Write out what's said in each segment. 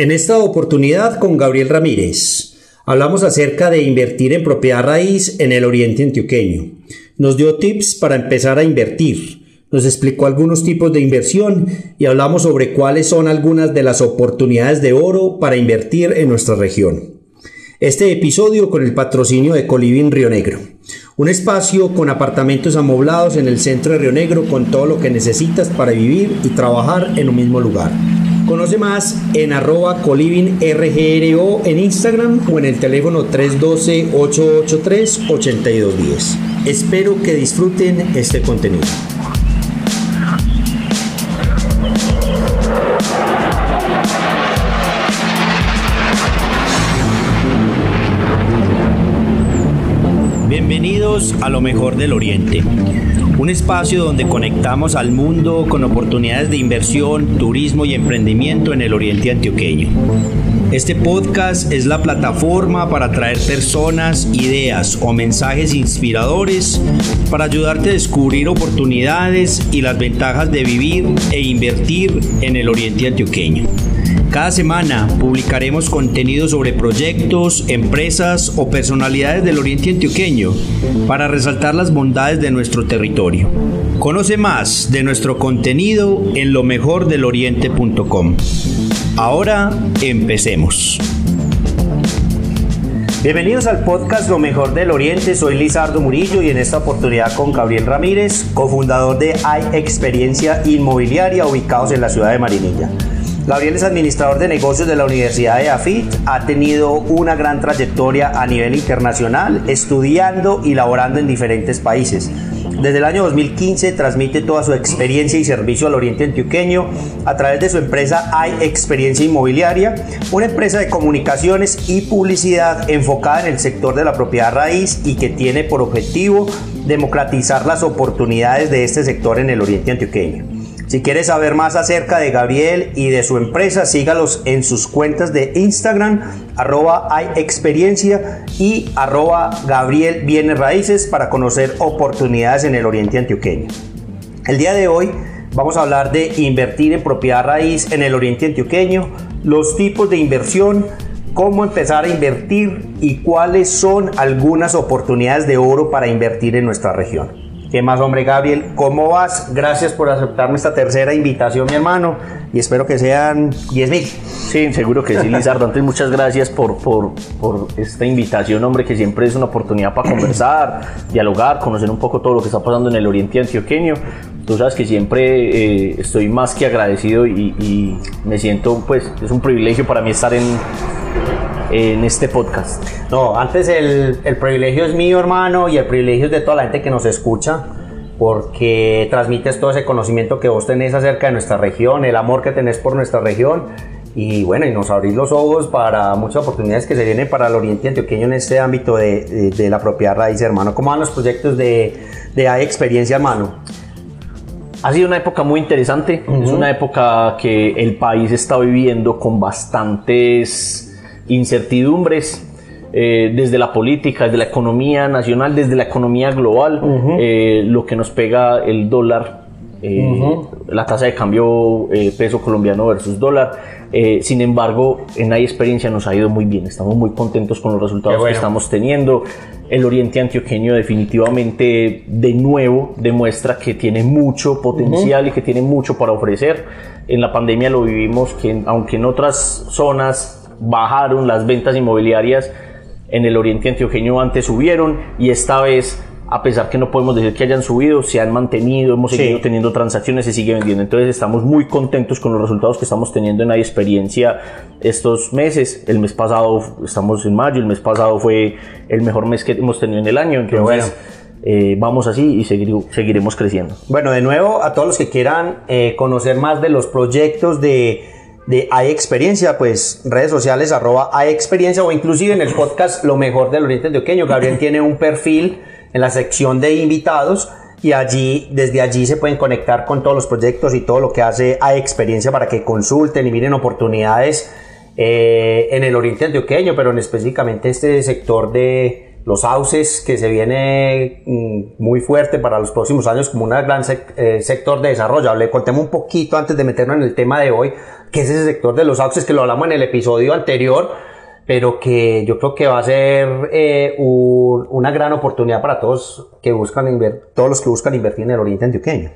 En esta oportunidad con Gabriel Ramírez hablamos acerca de invertir en propiedad raíz en el oriente antioqueño. Nos dio tips para empezar a invertir, nos explicó algunos tipos de inversión y hablamos sobre cuáles son algunas de las oportunidades de oro para invertir en nuestra región. Este episodio con el patrocinio de Coliving Río Negro, un espacio con apartamentos amoblados en el centro de Río Negro con todo lo que necesitas para vivir y trabajar en un mismo lugar. Conoce más en arroba en Instagram o en el teléfono 312-883-8210. Espero que disfruten este contenido. Bienvenidos a lo mejor del Oriente, un espacio donde conectamos al mundo con oportunidades de inversión, turismo y emprendimiento en el Oriente antioqueño. Este podcast es la plataforma para traer personas, ideas o mensajes inspiradores para ayudarte a descubrir oportunidades y las ventajas de vivir e invertir en el Oriente antioqueño. Cada semana publicaremos contenido sobre proyectos, empresas o personalidades del Oriente Antioqueño para resaltar las bondades de nuestro territorio. Conoce más de nuestro contenido en lo mejor del oriente.com. Ahora empecemos. Bienvenidos al podcast Lo Mejor del Oriente, soy Lizardo Murillo y en esta oportunidad con Gabriel Ramírez, cofundador de Hay Inmobiliaria ubicados en la ciudad de Marinilla. Gabriel es administrador de negocios de la Universidad de AFIT, ha tenido una gran trayectoria a nivel internacional, estudiando y laborando en diferentes países. Desde el año 2015 transmite toda su experiencia y servicio al Oriente Antioqueño a través de su empresa Hay Experiencia Inmobiliaria, una empresa de comunicaciones y publicidad enfocada en el sector de la propiedad raíz y que tiene por objetivo democratizar las oportunidades de este sector en el Oriente Antioqueño. Si quieres saber más acerca de Gabriel y de su empresa, sígalos en sus cuentas de Instagram, arroba hay y arroba Gabriel Bienes Raíces para conocer oportunidades en el Oriente Antioqueño. El día de hoy vamos a hablar de invertir en propiedad raíz en el Oriente Antioqueño, los tipos de inversión, cómo empezar a invertir y cuáles son algunas oportunidades de oro para invertir en nuestra región. ¿Qué más, hombre, Gabriel? ¿Cómo vas? Gracias por aceptarme esta tercera invitación, mi hermano, y espero que sean 10 mil. Sí, seguro que sí, Lizardo. Antes, muchas gracias por, por, por, esta invitación, hombre, que siempre es una oportunidad para conversar, dialogar, conocer un poco todo lo que está pasando en el oriente antioqueño. Tú sabes que siempre eh, estoy más que agradecido y me siento, pues, es un privilegio para mí estar en en este podcast. No, antes el, el privilegio es mío, hermano, y el privilegio es de toda la gente que nos escucha porque transmites todo ese conocimiento que vos tenés acerca de nuestra región, el amor que tenés por nuestra región y bueno, y nos abrís los ojos para muchas oportunidades que se vienen para el oriente antioqueño en este ámbito de, de, la propiedad raíz, hermano. ¿Cómo van los proyectos de, de experiencia, hermano? Ha sido una época muy interesante, es una época que el país está viviendo con bastantes incertidumbres eh, desde la política, desde la economía nacional, desde la economía global, eh, lo que nos pega el dólar, eh, la tasa de cambio peso colombiano versus dólar. sin embargo, en hay experiencia nos ha ido muy bien, estamos muy contentos con los resultados que estamos teniendo. El Oriente Antioqueño definitivamente de nuevo demuestra que tiene mucho potencial y que tiene mucho para ofrecer. En la pandemia lo vivimos que aunque en otras zonas bajaron las ventas inmobiliarias en el oriente antioqueño antes subieron y esta vez a pesar que no podemos decir que hayan subido, se han mantenido, hemos seguido teniendo transacciones, se sigue vendiendo. Entonces estamos muy contentos con los resultados que estamos teniendo en la experiencia estos meses. El mes pasado, estamos en mayo, el mes pasado fue el mejor mes que hemos tenido en el año. Entonces, bueno. Eh, vamos así y seguiremos creciendo. Bueno, de nuevo, a todos los que quieran eh, conocer más de los proyectos de de Hay Experiencia, pues redes sociales arroba Hay Experiencia o inclusive en el podcast Lo Mejor del Oriente Antioqueño. Gabriel tiene un perfil en la sección de invitados y allí, desde allí se pueden conectar con todos los proyectos y todo lo que hace Hay Experiencia para que consulten y miren oportunidades eh, en el Oriente Antioqueño, pero en específicamente este sector de los sauces que se viene mm, muy fuerte para los próximos años como un gran eh, sector de desarrollo. Le contemos un poquito antes de meternos en el tema de hoy que es ese sector de los sauces, que lo hablamos en el episodio anterior, pero que yo creo que va a ser eh, un- una gran oportunidad para todos que buscan todos los que buscan invertir en el oriente antioqueño.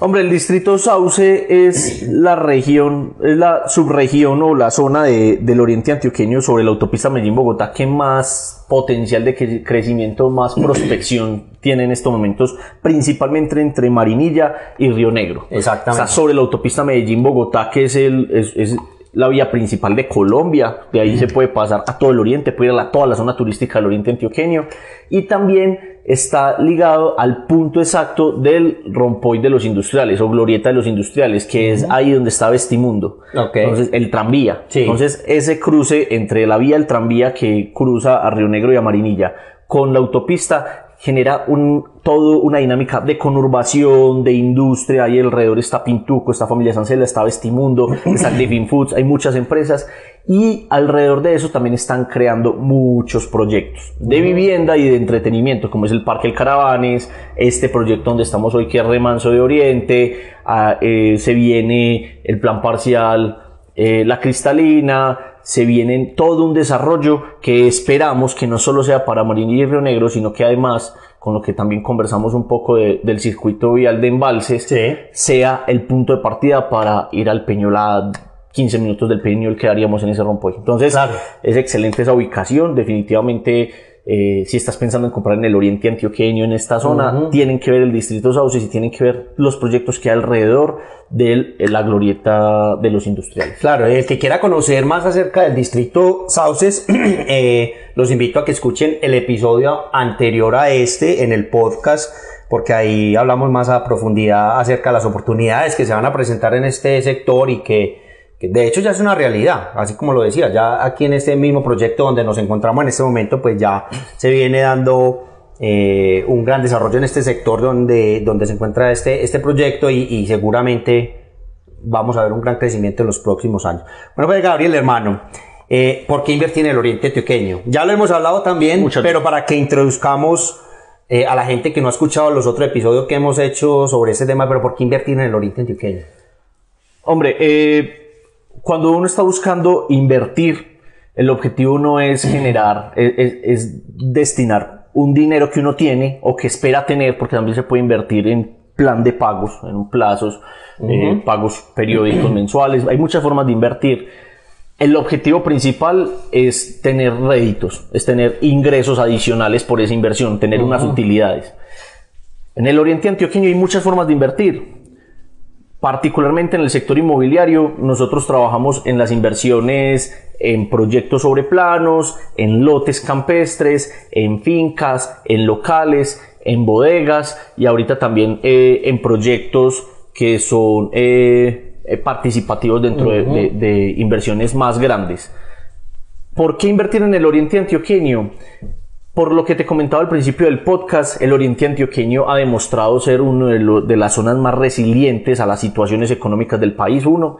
Hombre, el distrito Sauce es la región, es la subregión o la zona de- del oriente antioqueño sobre la autopista Medellín-Bogotá que más potencial de cre- crecimiento, más prospección tiene en estos momentos, principalmente entre Marinilla y Río Negro. Exactamente. Está sobre la autopista Medellín-Bogotá, que es, el, es, es la vía principal de Colombia. De ahí se puede pasar a todo el oriente, puede ir a la- toda la zona turística del oriente antioqueño. Y también está ligado al punto exacto del rompoy de los industriales o glorieta de los industriales, que es ahí donde está Vestimundo. Ok. Entonces, el tranvía. Sí. Entonces, ese cruce entre la vía del tranvía que cruza a Río Negro y a Marinilla con la autopista genera un, todo una dinámica de conurbación, de industria, ahí alrededor está Pintuco, está Familia Sancela, está Vestimundo, está Living Foods, hay muchas empresas y alrededor de eso también están creando muchos proyectos de vivienda y de entretenimiento, como es el Parque El Caravanes, este proyecto donde estamos hoy que es Remanso de Oriente, ah, eh, se viene el plan parcial eh, la cristalina, se viene todo un desarrollo que esperamos que no solo sea para Marinilla y Río Negro, sino que además, con lo que también conversamos un poco de- del circuito vial de embalses, Sí. sea el punto de partida para ir al Peñol a 15 minutos del Peñol que haríamos en ese rompoy. Entonces, Claro. es excelente esa ubicación, definitivamente. Eh, si estás pensando en comprar en el oriente antioqueño, en esta zona, tienen que ver el distrito Sauces y tienen que ver los proyectos que hay alrededor de la glorieta de los industriales. Claro, el que quiera conocer más acerca del distrito Sauces, eh, los invito a que escuchen el episodio anterior a este en el podcast, porque ahí hablamos más a profundidad acerca de las oportunidades que se van a presentar en este sector y que de hecho ya es una realidad, así como lo decía, ya aquí en este mismo proyecto donde nos encontramos en este momento, pues ya se viene dando eh, un gran desarrollo en este sector donde, donde se encuentra este, este proyecto y, y seguramente vamos a ver un gran crecimiento en los próximos años. Bueno, pues Gabriel, hermano, eh, ¿por qué invertir en el Oriente Antioqueño? Ya lo hemos hablado también, Muchas pero para que introduzcamos eh, a la gente que no ha escuchado los otros episodios que hemos hecho sobre este tema, pero ¿por qué invertir en el Oriente Antioqueño? Hombre, eh, cuando uno está buscando invertir, el objetivo no es generar, es, es- es destinar un dinero que uno tiene o que espera tener, porque también se puede invertir en plan de pagos, en plazos, eh, pagos periódicos, mensuales. Hay muchas formas de invertir. El objetivo principal es tener réditos, es tener ingresos adicionales por esa inversión, tener unas utilidades. En el oriente antioqueño hay muchas formas de invertir particularmente en el sector inmobiliario, nosotros trabajamos en las inversiones en proyectos sobre planos, en lotes campestres, en fincas, en locales, en bodegas y ahorita también eh, en proyectos que son eh, eh, participativos dentro de- de- de inversiones más grandes. ¿Por qué invertir en el oriente antioqueño? Por lo que te comentaba al principio del podcast, el oriente antioqueño ha demostrado ser uno de, lo- de las zonas más resilientes a las situaciones económicas del país. Uno,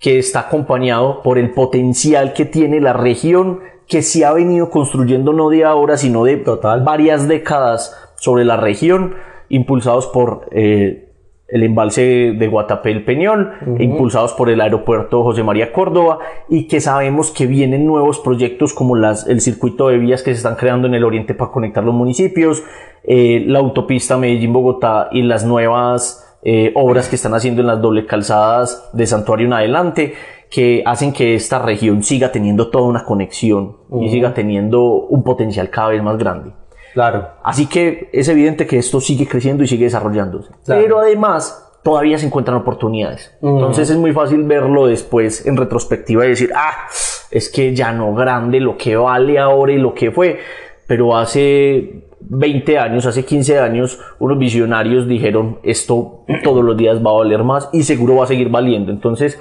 que está acompañado por el potencial que tiene la región, que se ha venido construyendo no de ahora, sino de Total. varias décadas sobre la región, impulsados por eh, el embalse de Guatapé el Peñol, impulsados por el aeropuerto José María Córdoba, y que sabemos que vienen nuevos proyectos como las, el circuito de vías que se están creando en el oriente para conectar los municipios, eh, la autopista Medellín-Bogotá y las nuevas eh, obras que están haciendo en las doble calzadas de Santuario en adelante, que hacen que esta región siga teniendo toda una conexión y siga teniendo un potencial cada vez más grande. Claro. Así que es evidente que esto sigue creciendo y sigue desarrollándose. Claro. Pero además todavía se encuentran oportunidades. Entonces es muy fácil verlo después en retrospectiva y decir, ah, es que ya no grande lo que vale ahora y lo que fue. Pero hace 20 años, hace 15 años, unos visionarios dijeron, esto todos los días va a valer más y seguro va a seguir valiendo. Entonces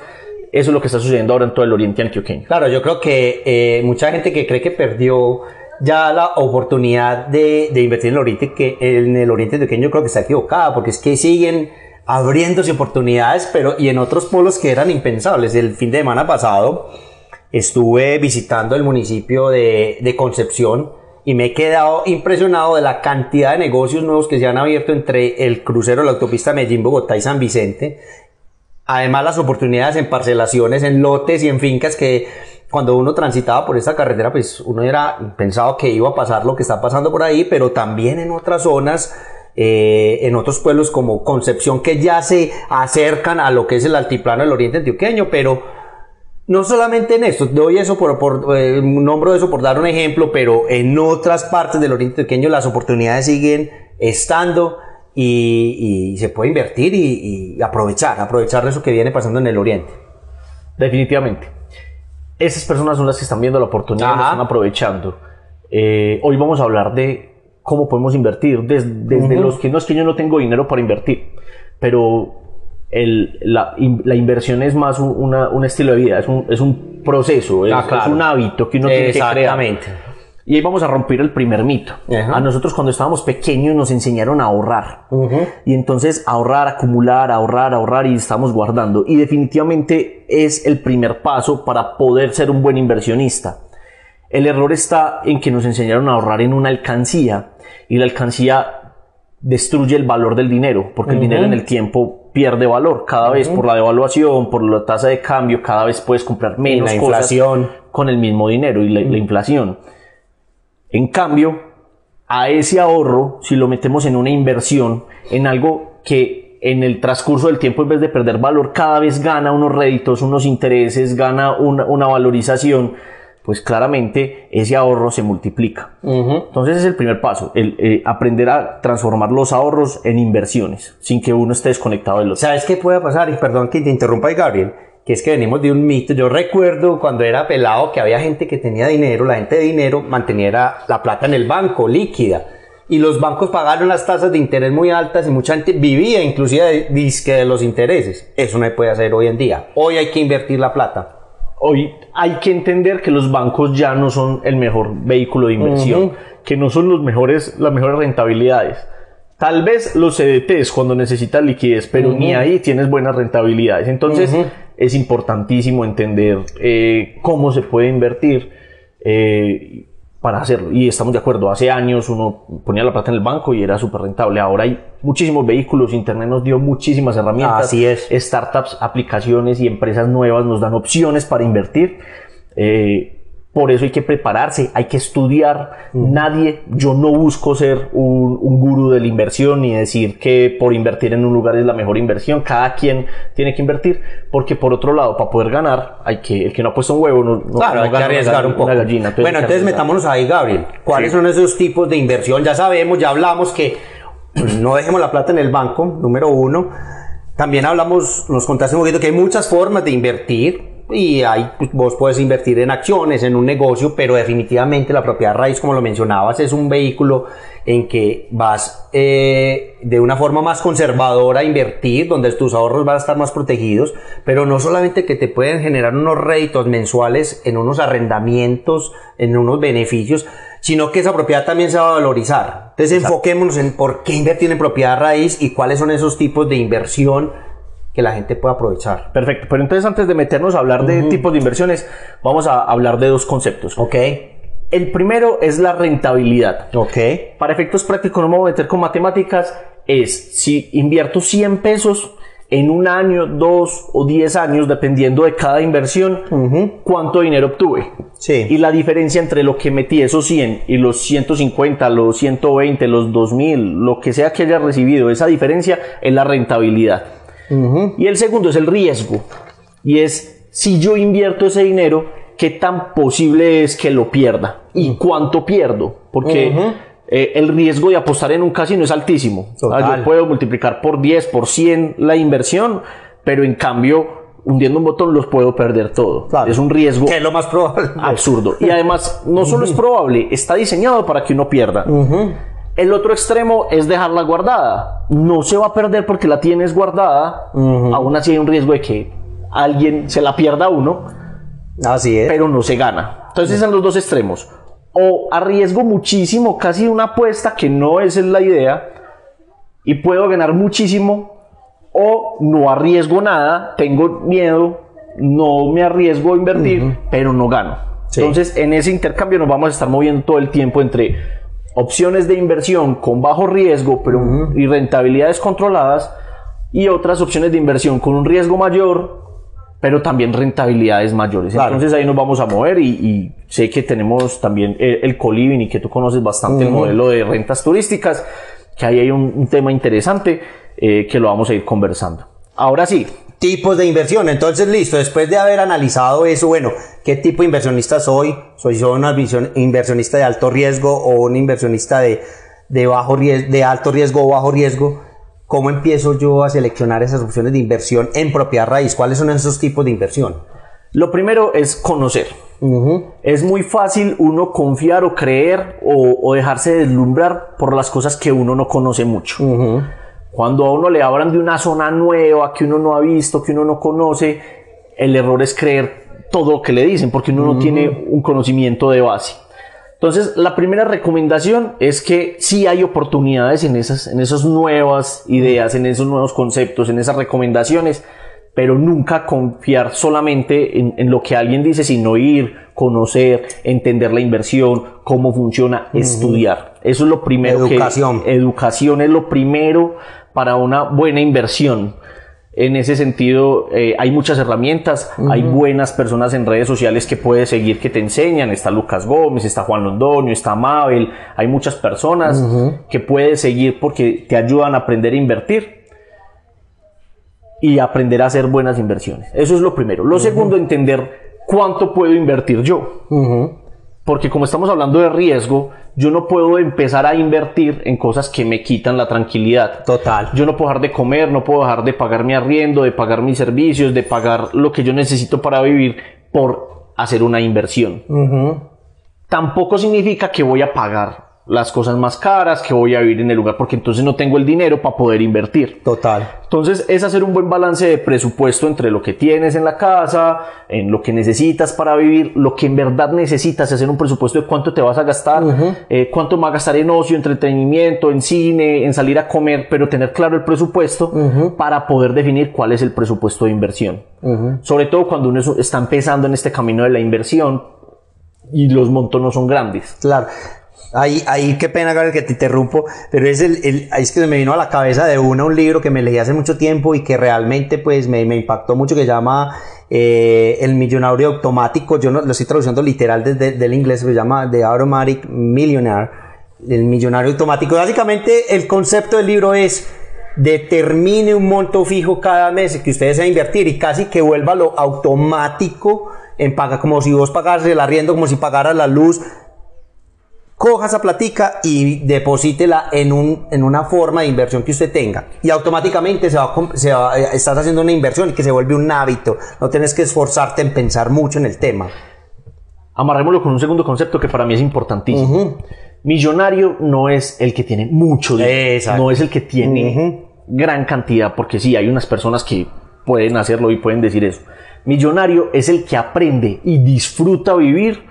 eso es lo que está sucediendo ahora en todo el oriente antioqueño. Claro, yo creo que eh, mucha gente que cree que perdió ya la oportunidad de, de invertir en el Oriente, que en el Oriente Antioqueño, creo que está equivocada, porque es que siguen abriéndose oportunidades, pero y en otros pueblos que eran impensables. El fin de semana pasado estuve visitando el municipio de, de Concepción y me he quedado impresionado de la cantidad de negocios nuevos que se han abierto entre el crucero la autopista Medellín, Bogotá y San Vicente Además, las oportunidades en parcelaciones, en lotes y en fincas que cuando uno transitaba por esta carretera, pues uno era pensado que iba a pasar lo que está pasando por ahí, pero también en otras zonas, eh, en otros pueblos como Concepción, que ya se acercan a lo que es el altiplano del oriente antioqueño, pero no solamente en esto, doy eso por, por eh, eso por dar un ejemplo, pero en otras partes del oriente antioqueño las oportunidades siguen estando y, se puede invertir y, aprovechar, aprovechar eso que viene pasando en el oriente. Definitivamente. Esas personas son las que están viendo la oportunidad y están aprovechando. Eh, hoy vamos a hablar de cómo podemos invertir, desde, los que no es que yo no tengo dinero para invertir, pero el, la, inversión es más un, estilo de vida, es un, es un proceso, es, ah, un hábito que uno tiene que crear. Exactamente. Y ahí vamos a romper el primer mito. A nosotros cuando estábamos pequeños nos enseñaron a ahorrar. Y entonces ahorrar, acumular, ahorrar, ahorrar y estamos guardando. Y definitivamente es el primer paso para poder ser un buen inversionista. El error está en que nos enseñaron a ahorrar en una alcancía y la alcancía destruye el valor del dinero porque el dinero en el tiempo pierde valor cada vez por la devaluación, por la tasa de cambio, cada vez puedes comprar menos la inflación. con el mismo dinero y la inflación. En cambio, a ese ahorro, si lo metemos en una inversión, en algo que en el transcurso del tiempo, en vez de perder valor, cada vez gana unos réditos, unos intereses, gana una, valorización, pues claramente ese ahorro se multiplica. Entonces es el primer paso, el eh, aprender a transformar los ahorros en inversiones, sin que uno esté desconectado de los. ¿Sabes qué puede pasar? Y perdón que te interrumpa, Gabriel que es que venimos de un mito. Yo recuerdo cuando era pelado que había gente que tenía dinero, la gente de dinero mantenía la plata en el banco, líquida. Y los bancos pagaron las tasas de interés muy altas y mucha gente vivía inclusive de, de los intereses. Eso no se puede hacer hoy en día. Hoy hay que invertir la plata. Hoy hay que entender que los bancos ya no son el mejor vehículo de inversión, que no son los mejores, las mejores rentabilidades. Tal vez los CDTs cuando necesitas liquidez, pero ni ahí tienes buenas rentabilidades. Entonces, es importantísimo entender eh, cómo se puede invertir eh, para hacerlo. Y estamos de acuerdo, hace años uno ponía la plata en el banco y era súper rentable. Ahora hay muchísimos vehículos, Internet nos dio muchísimas herramientas. Así es. Startups, aplicaciones y empresas nuevas nos dan opciones para invertir. Eh, por eso hay que prepararse, hay que estudiar. Nadie, yo no busco ser un, un gurú de la inversión ni decir que por invertir en un lugar es la mejor inversión. Cada quien tiene que invertir, porque por otro lado, para poder ganar, hay que, el que no ha puesto un huevo, no, claro, hay que arriesgar un poco. Gallina, bueno, entonces metámonos ahí, Gabriel. ¿Cuáles son esos tipos de inversión? Ya sabemos, ya hablamos que no dejemos la plata en el banco, número uno. También hablamos, nos contaste un poquito que hay muchas formas de invertir y ahí pues, vos puedes invertir en acciones, en un negocio, pero definitivamente la propiedad raíz, como lo mencionabas, es un vehículo en que vas eh, de una forma más conservadora a invertir, donde tus ahorros van a estar más protegidos, pero no solamente que te pueden generar unos réditos mensuales en unos arrendamientos, en unos beneficios, sino que esa propiedad también se va a valorizar. Entonces enfoquémonos en por qué invertir en propiedad raíz y cuáles son esos tipos de inversión que la gente pueda aprovechar. Perfecto, pero entonces antes de meternos a hablar de tipos de inversiones, vamos a hablar de dos conceptos. Ok. El primero es la rentabilidad. Ok. Para efectos prácticos, no me voy a meter con matemáticas, es si invierto 100 pesos en un año, dos o diez años, dependiendo de cada inversión, cuánto dinero obtuve. Sí. Y la diferencia entre lo que metí, esos 100 y los 150, los 120, los 2000, lo que sea que haya recibido, esa diferencia es la rentabilidad. Y el segundo es el riesgo. Y es si yo invierto ese dinero, qué tan posible es que lo pierda y cuánto pierdo. Porque eh, el riesgo de apostar en un casino es altísimo. Ah, yo puedo multiplicar por 10, por 100 la inversión, pero en cambio hundiendo un botón los puedo perder todo. Es un riesgo. Que es lo más probable. Absurdo. Y además, no solo es probable, está diseñado para que uno pierda. El otro extremo es dejarla guardada. No se va a perder porque la tienes guardada. Aún así hay un riesgo de que alguien se la pierda uno. Así es. Pero no se gana. Entonces son los dos extremos. O arriesgo muchísimo, casi una apuesta que no es la idea. Y puedo ganar muchísimo. O no arriesgo nada, tengo miedo, no me arriesgo a invertir, pero no gano. Entonces en ese intercambio nos vamos a estar moviendo todo el tiempo entre opciones de inversión con bajo riesgo pero, y rentabilidades controladas y otras opciones de inversión con un riesgo mayor, pero también rentabilidades mayores. Claro. Entonces ahí nos vamos a mover y, y sé que tenemos también el, el Coliving y que tú conoces bastante el Ujú. modelo de rentas turísticas, que ahí hay un, un tema interesante eh, que lo vamos a ir conversando. Ahora sí, Tipos de inversión. Entonces, listo, después de haber analizado eso, bueno, ¿qué tipo de inversionista soy? ¿Soy yo visión- inversionista de alto riesgo o un inversionista de, de, bajo riesgo, de alto riesgo o bajo riesgo? ¿Cómo empiezo yo a seleccionar esas opciones de inversión en propiedad raíz? ¿Cuáles son esos tipos de inversión? lo primero es conocer. Es muy fácil uno confiar o creer o, o dejarse deslumbrar por las cosas que uno no conoce mucho. Cuando a uno le hablan de una zona nueva que uno no ha visto, que uno no conoce, el error es creer todo lo que le dicen porque uno no tiene un conocimiento de base. Entonces, la primera recomendación es que sí hay oportunidades en esas, en esas nuevas ideas, en esos nuevos conceptos, en esas recomendaciones, pero nunca confiar solamente en, en lo que alguien dice, sino ir, conocer, entender la inversión, cómo funciona, estudiar. Eso es lo primero que- Educación. educación es lo primero para una buena inversión. En ese sentido, eh, hay muchas herramientas, hay buenas personas en redes sociales que puedes seguir que te enseñan. Está Lucas Gómez, está Juan Londoño, está Mabel. Hay muchas personas que puedes seguir porque te ayudan a aprender a invertir y aprender a hacer buenas inversiones. Eso es lo primero. Lo segundo, entender cuánto puedo invertir yo. Porque como estamos hablando de riesgo, yo no puedo empezar a invertir en cosas que me quitan la tranquilidad. Total. Yo no puedo dejar de comer, no puedo dejar de pagar mi arriendo, de pagar mis servicios, de pagar lo que yo necesito para vivir por hacer una inversión. Tampoco significa que voy a pagar las cosas más caras, que voy a vivir en el lugar, porque entonces no tengo el dinero para poder invertir. Total. Entonces es hacer un buen balance de presupuesto entre lo que tienes en la casa, en lo que necesitas para vivir, lo que en verdad necesitas, hacer un presupuesto de cuánto te vas a gastar, eh, cuánto me va a gastar en ocio, entretenimiento, en cine, en salir a comer, pero tener claro el presupuesto para poder definir cuál es el presupuesto de inversión. Sobre todo cuando uno es- está empezando en este camino de la inversión y los montos no son grandes. Claro. Ahí, ahí, qué pena, Gabriel, que te interrumpo, pero es el, es que me vino a la cabeza de una un libro que me leí hace mucho tiempo y que realmente pues me, impactó mucho, que se llama eh, El Millonario Automático. Yo no, lo estoy traduciendo literal desde del inglés, se llama The Automatic Millionaire, el Millonario Automático. Básicamente el concepto del libro es determine un monto fijo cada mes que usted desea invertir y casi que vuelva lo automático en paga, como si vos pagaras el arriendo, como si pagaras la luz, coja esa platica y deposítela en, un, en una forma de inversión que usted tenga. Y automáticamente se va, se eh, estás haciendo una inversión y que se vuelve un hábito. No tienes que esforzarte en pensar mucho en el tema. Amarrémoslo con un segundo concepto que para mí es importantísimo. Millonario no es el que tiene mucho dinero, Exacto. no es el que tiene gran cantidad, porque sí, hay unas personas que pueden hacerlo y pueden decir eso. Millonario es el que aprende y disfruta vivir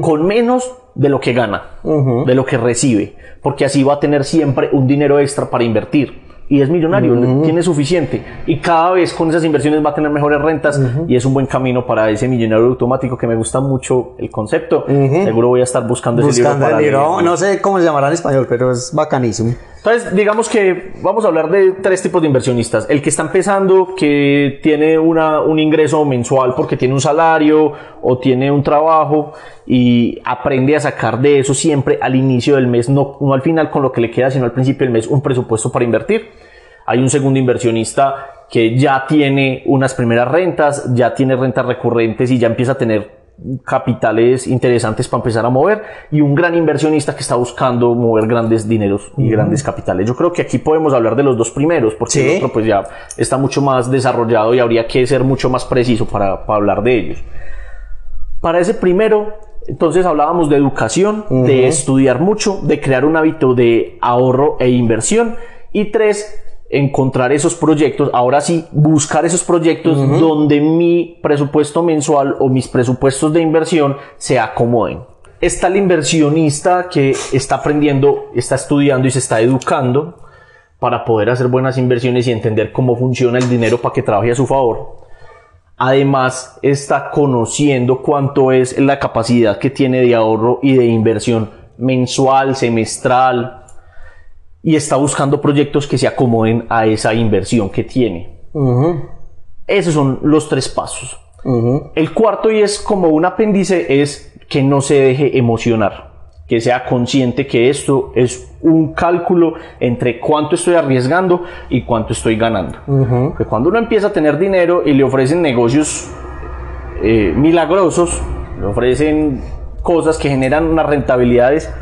con menos de lo que gana, de lo que recibe, porque así va a tener siempre un dinero extra para invertir. Y es millonario, tiene suficiente. Y cada vez con esas inversiones va a tener mejores rentas y es un buen camino para ese millonario automático que me gusta mucho el concepto. Seguro voy a estar buscando, ese libro Buscando para el libro. No sé cómo se llamará en español, pero es bacanísimo. Entonces, digamos que vamos a hablar de tres tipos de inversionistas. El que está empezando, que tiene una, un ingreso mensual porque tiene un salario o tiene un trabajo y aprende a sacar de eso siempre al inicio del mes, no, no al final con lo que le queda, sino al principio del mes, un presupuesto para invertir. Hay un segundo inversionista que ya tiene unas primeras rentas, ya tiene rentas recurrentes y ya empieza a tener capitales interesantes para empezar a mover y un gran inversionista que está buscando mover grandes dineros y grandes capitales. Yo creo que aquí podemos hablar de los dos primeros porque Sí. el otro pues ya está mucho más desarrollado y habría que ser mucho más preciso para, para hablar de ellos. Para ese primero, entonces hablábamos de educación, de estudiar mucho, de crear un hábito de ahorro e inversión y tres, encontrar esos proyectos, ahora sí, buscar esos proyectos donde mi presupuesto mensual o mis presupuestos de inversión se acomoden. Está el inversionista que está aprendiendo, está estudiando y se está educando para poder hacer buenas inversiones y entender cómo funciona el dinero para que trabaje a su favor. Además, está conociendo cuánto es la capacidad que tiene de ahorro y de inversión mensual, semestral, y está buscando proyectos que se acomoden a esa inversión que tiene. Esos son los tres pasos. El cuarto, y es como un apéndice, es que no se deje emocionar, que sea consciente que esto es un cálculo entre cuánto estoy arriesgando y cuánto estoy ganando. Porque cuando uno empieza a tener dinero y le ofrecen negocios eh, milagrosos, le ofrecen cosas que generan unas rentabilidades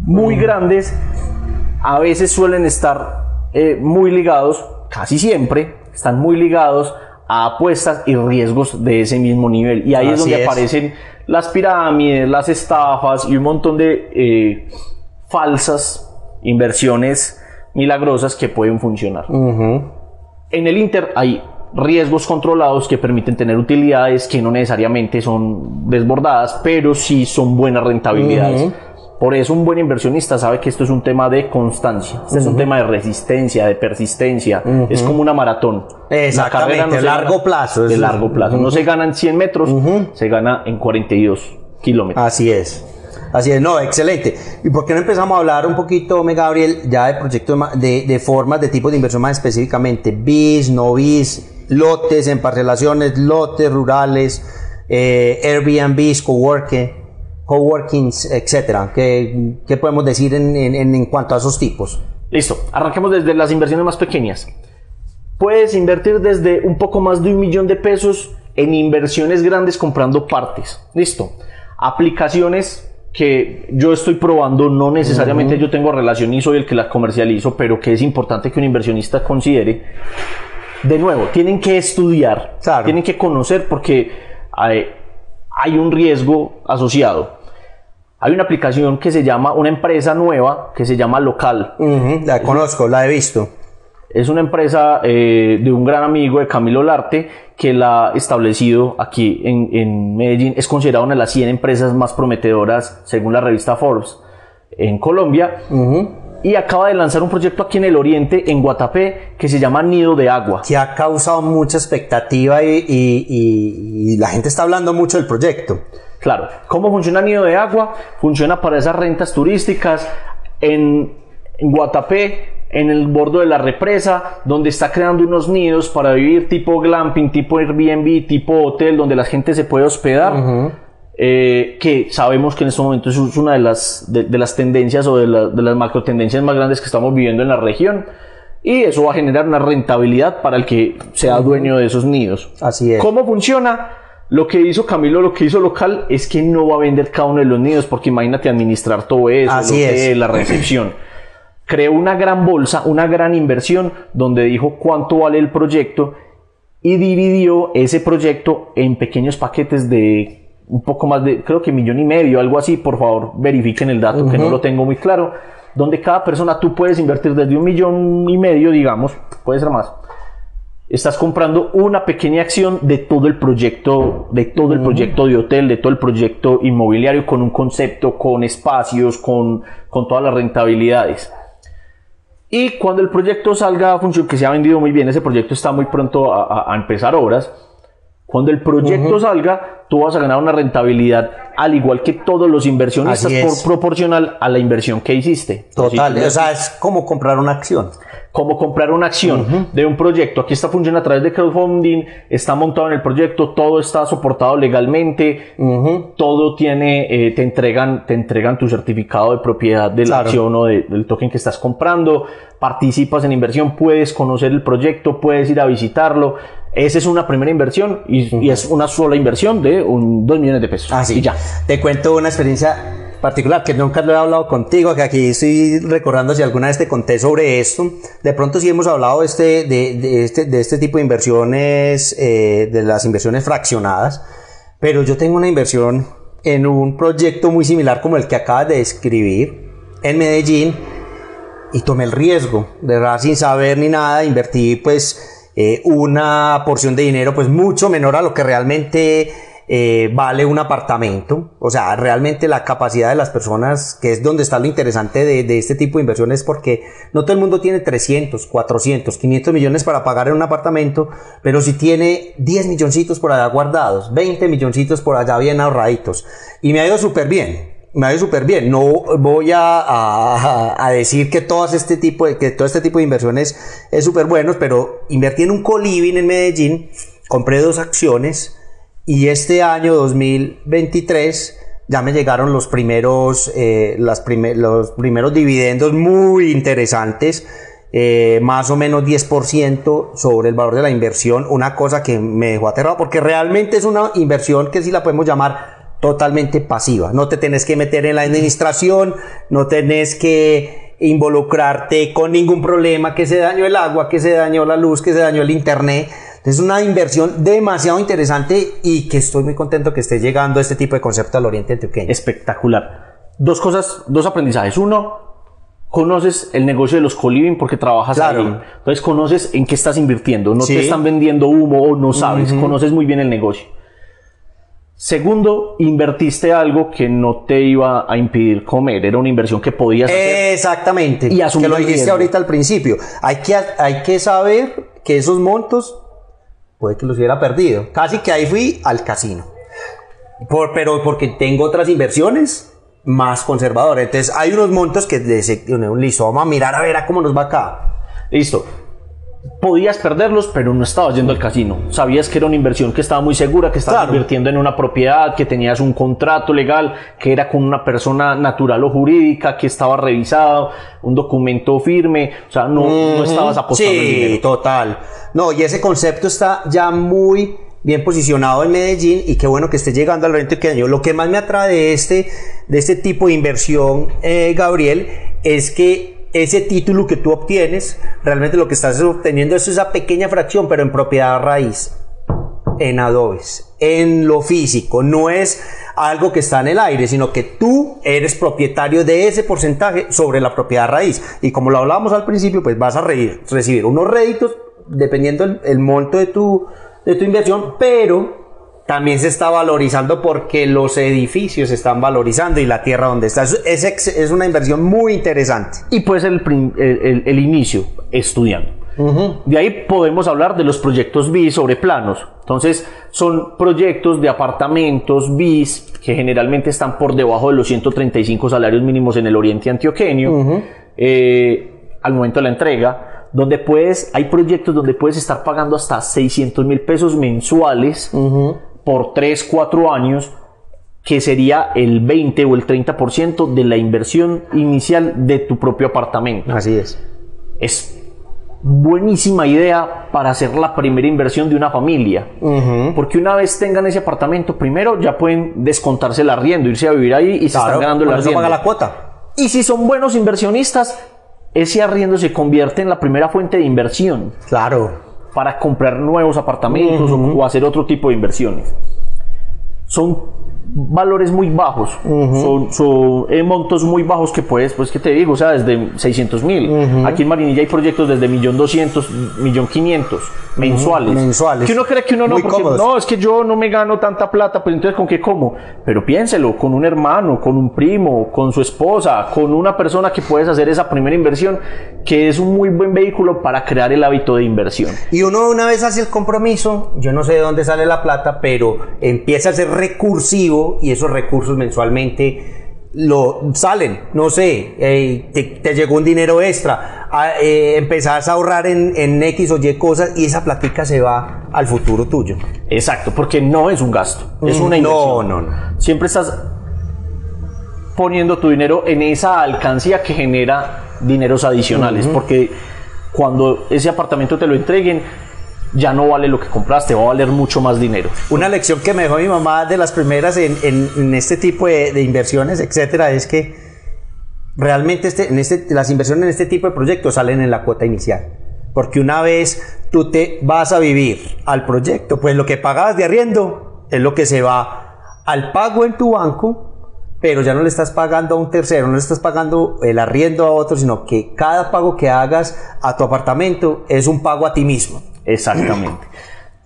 muy grandes, a veces suelen estar eh, muy ligados, casi siempre, están muy ligados a apuestas y riesgos de ese mismo nivel. Y ahí es donde aparecen las pirámides, las estafas y un montón de eh, falsas inversiones milagrosas que pueden funcionar. En el Inter hay riesgos controlados que permiten tener utilidades que no necesariamente son desbordadas, pero sí son buenas rentabilidades. Por eso un buen inversionista sabe que esto es un tema de constancia, este es un tema de resistencia, de persistencia, es como una maratón. Exactamente, de largo plazo. De largo plazo, no se gana en 100 metros, se gana en 42 kilómetros. Así es. Así es, no, excelente. ¿Y por qué no empezamos a hablar un poquito, me Gabriel, ya de proyectos de, de formas, de tipos de inversión más específicamente? BIS, no BIS, lotes en parcelaciones, lotes rurales, eh, Airbnbs, coworking coworkings, etcétera? ¿Qué, ¿Qué, podemos decir en, en, en, cuanto a esos tipos? Listo, arranquemos desde las inversiones más pequeñas. Puedes invertir desde un poco más de un millón de pesos en inversiones grandes comprando partes. Listo. Aplicaciones que yo estoy probando, no necesariamente yo tengo relación y soy el que las comercializo, pero que es importante que un inversionista considere. De nuevo, tienen que estudiar, tienen que conocer porque hay, hay un riesgo asociado. Hay una aplicación que se llama, una empresa nueva que se llama Local. la conozco, la he visto. Es una empresa eh, de un gran amigo de Camilo Larte que la ha establecido aquí en, en, Medellín. Es considerada una de las 100 empresas más prometedoras según la revista Forbes en Colombia. Y acaba de lanzar un proyecto aquí en el oriente, en Guatapé, que se llama Nido de Agua. Que ha causado mucha expectativa y, y, y la gente está hablando mucho del proyecto. Claro, ¿cómo funciona Nido de Agua? Funciona para esas rentas turísticas en, Guatapé, en el borde de la represa, donde está creando unos nidos para vivir tipo glamping, tipo Airbnb, tipo hotel, donde la gente se puede hospedar. Eh, que sabemos que en este momento es una de las, de, las tendencias o de, de, las macro tendencias más grandes que estamos viviendo en la región. Y eso va a generar una rentabilidad para el que sea dueño de esos nidos. Así es. ¿Cómo funciona? Lo que hizo Camilo, lo que hizo local, es que no va a vender cada uno de los nidos, porque imagínate administrar todo eso, Así es. la recepción. Creó una gran bolsa, una gran inversión, donde dijo cuánto vale el proyecto y dividió ese proyecto en pequeños paquetes de un poco más de, creo que millón y medio, algo así. Por favor, verifiquen el dato, que no lo tengo muy claro. Donde cada persona tú puedes invertir desde un millón y medio, digamos, puede ser más estás comprando una pequeña acción de todo el proyecto, de todo el proyecto de hotel, de todo el proyecto inmobiliario con un concepto, con espacios, con, con todas las rentabilidades. Y cuando el proyecto salga a función, que se ha vendido muy bien, ese proyecto está muy pronto a, a empezar obras, cuando el proyecto salga, tú vas a ganar una rentabilidad al igual que todos los inversionistas por proporcional a la inversión que hiciste. Total, o sea, es como comprar una acción como comprar una acción de un proyecto. Aquí está funcionando a través de crowdfunding, está montado en el proyecto, todo está soportado legalmente, todo tiene, eh, te entregan, te entregan tu certificado de propiedad de la acción o del token que estás comprando, participas en inversión, puedes conocer el proyecto, puedes ir a visitarlo. Esa es una primera inversión y, es una sola inversión de un, 2 millones de pesos. Así. Ah, y ya. Te cuento una experiencia particular, que nunca lo he hablado contigo, que aquí estoy recordando si alguna vez te conté sobre esto. De pronto sí hemos hablado de este, de, este, de este tipo de inversiones, eh, de las inversiones fraccionadas, pero yo tengo una inversión en un proyecto muy similar como el que acabas de describir en Medellín y tomé el riesgo, de verdad sin saber ni nada, invertí pues eh, una porción de dinero pues mucho menor a lo que realmente eh, vale un apartamento. O sea, realmente la capacidad de las personas, que es donde está lo interesante de, este tipo de inversiones, porque no todo el mundo tiene 300, 400, 500 millones para pagar en un apartamento, pero si tiene 10 milloncitos por allá guardados, 20 milloncitos por allá bien ahorraditos. Y me ha ido súper bien. Me va a ir súper bien. No voy a, a- decir que, todas este tipo de, que todo este tipo de inversiones es súper bueno, pero invertí en un coliving en Medellín, compré dos acciones y este año 2023 ya me llegaron los primeros, eh, los primeros dividendos muy interesantes. eh, más o menos 10% sobre el valor de la inversión, una cosa que me dejó aterrado porque realmente es una inversión que sí la podemos llamar totalmente pasiva. No te tenés que meter en la administración, no tenés que involucrarte con ningún problema, que se dañó el agua, que se dañó la luz, que se dañó el internet. Es una inversión demasiado interesante y que estoy muy contento que esté llegando este tipo de concepto al oriente antioqueño. Espectacular. Dos cosas, dos aprendizajes. Uno, conoces el negocio de los coliving porque trabajas Claro. ahí. Entonces conoces en qué estás invirtiendo. No Sí. te están vendiendo humo o no sabes. Conoces muy bien el negocio. Segundo, invertiste algo que no te iba a impedir comer. Era una inversión que podías hacer. Exactamente. Y asumir que lo dijiste ahorita al principio. Hay que, hay que saber que esos montos puede que los hubiera perdido. Casi que ahí fui al casino. Por, pero porque tengo otras inversiones más conservadoras. Entonces hay unos montos que listo, vamos a mirar a ver a cómo nos va acá. Listo. Podías perderlos, pero no estabas yendo al casino. Sabías que era una inversión que estaba muy segura, que estabas Claro. invirtiendo en una propiedad, que tenías un contrato legal, que era con una persona natural o jurídica, que estaba revisado, un documento firme. O sea, no, no estabas apostando el Sí, dinero. total. No, y ese concepto está ya muy bien posicionado en Medellín y qué bueno que esté llegando al oriente antioqueño. Lo que más me atrae de este, de este tipo de inversión, eh, Gabriel, es que ese título que tú obtienes, realmente lo que estás obteniendo es esa pequeña fracción, pero en propiedad raíz en adobes, en lo físico, no es algo que está en el aire, sino que tú eres propietario de ese porcentaje sobre la propiedad raíz. Y como lo hablábamos al principio, pues vas a re- recibir unos réditos dependiendo el, el monto de tu, de tu inversión, pero también se está valorizando porque los edificios se están valorizando y la tierra donde está. Es, es es una inversión muy interesante. Y pues el, el, el- inicio, estudiando. De ahí podemos hablar de los proyectos BIS sobre planos. Entonces, son proyectos de apartamentos BIS que generalmente están por debajo de los 135 salarios mínimos en el oriente antioqueño. eh, al momento de la entrega, donde puedes, hay proyectos donde puedes estar pagando hasta 600 mil pesos mensuales por 3, 4 años, que sería el 20 o el 30% de la inversión inicial de tu propio apartamento. Así es. Es buenísima idea para hacer la primera inversión de una familia. Porque una vez tengan ese apartamento, primero ya pueden descontarse el arriendo, irse a vivir ahí y se están Claro, ganando el arriendo. paga la cuota. Y si son buenos inversionistas, ese arriendo se convierte en la primera fuente de inversión Claro. Para comprar nuevos apartamentos o- o, hacer otro tipo de inversiones. Son valores muy bajos, son, son, eh, montos muy bajos que puedes, pues que te digo, o sea, desde 600 mil. Aquí en Marinilla hay proyectos desde 1.200.000, 1.500.000 mensuales. Mensuales. Que uno cree que uno no, Muy porque cómodos. no, es que yo no me gano tanta plata, pues entonces ¿con qué como? Pero piénselo, con un hermano, con un primo, con su esposa, con una persona que puedes hacer esa primera inversión, que es un muy buen vehículo para crear el hábito de inversión. Y uno una vez hace el compromiso, yo no sé de dónde sale la plata, pero empieza a ser recursivo y esos recursos mensualmente lo salen, no sé, eh, te, te llegó un dinero extra, a- eh, empezás a ahorrar en, en X o Y cosas y esa platica se va al futuro tuyo. Exacto, porque no es un gasto, es Mm, una no, inversión. no, no. Siempre estás poniendo tu dinero en esa alcancía que genera dineros adicionales, porque cuando ese apartamento te lo entreguen, ya no vale lo que compraste, va a valer mucho más dinero. Una lección que me dejó mi mamá de las primeras en, este tipo de, de inversiones, etcétera, es que realmente este, en este, las inversiones en este tipo de proyectos salen en la cuota inicial. Porque una vez tú te vas a vivir al proyecto, pues lo que pagabas de arriendo es lo que se va al pago en tu banco, pero ya no le estás pagando a un tercero, no le estás pagando el arriendo a otro, sino que cada pago que hagas a tu apartamento es un pago a ti mismo. Exactamente.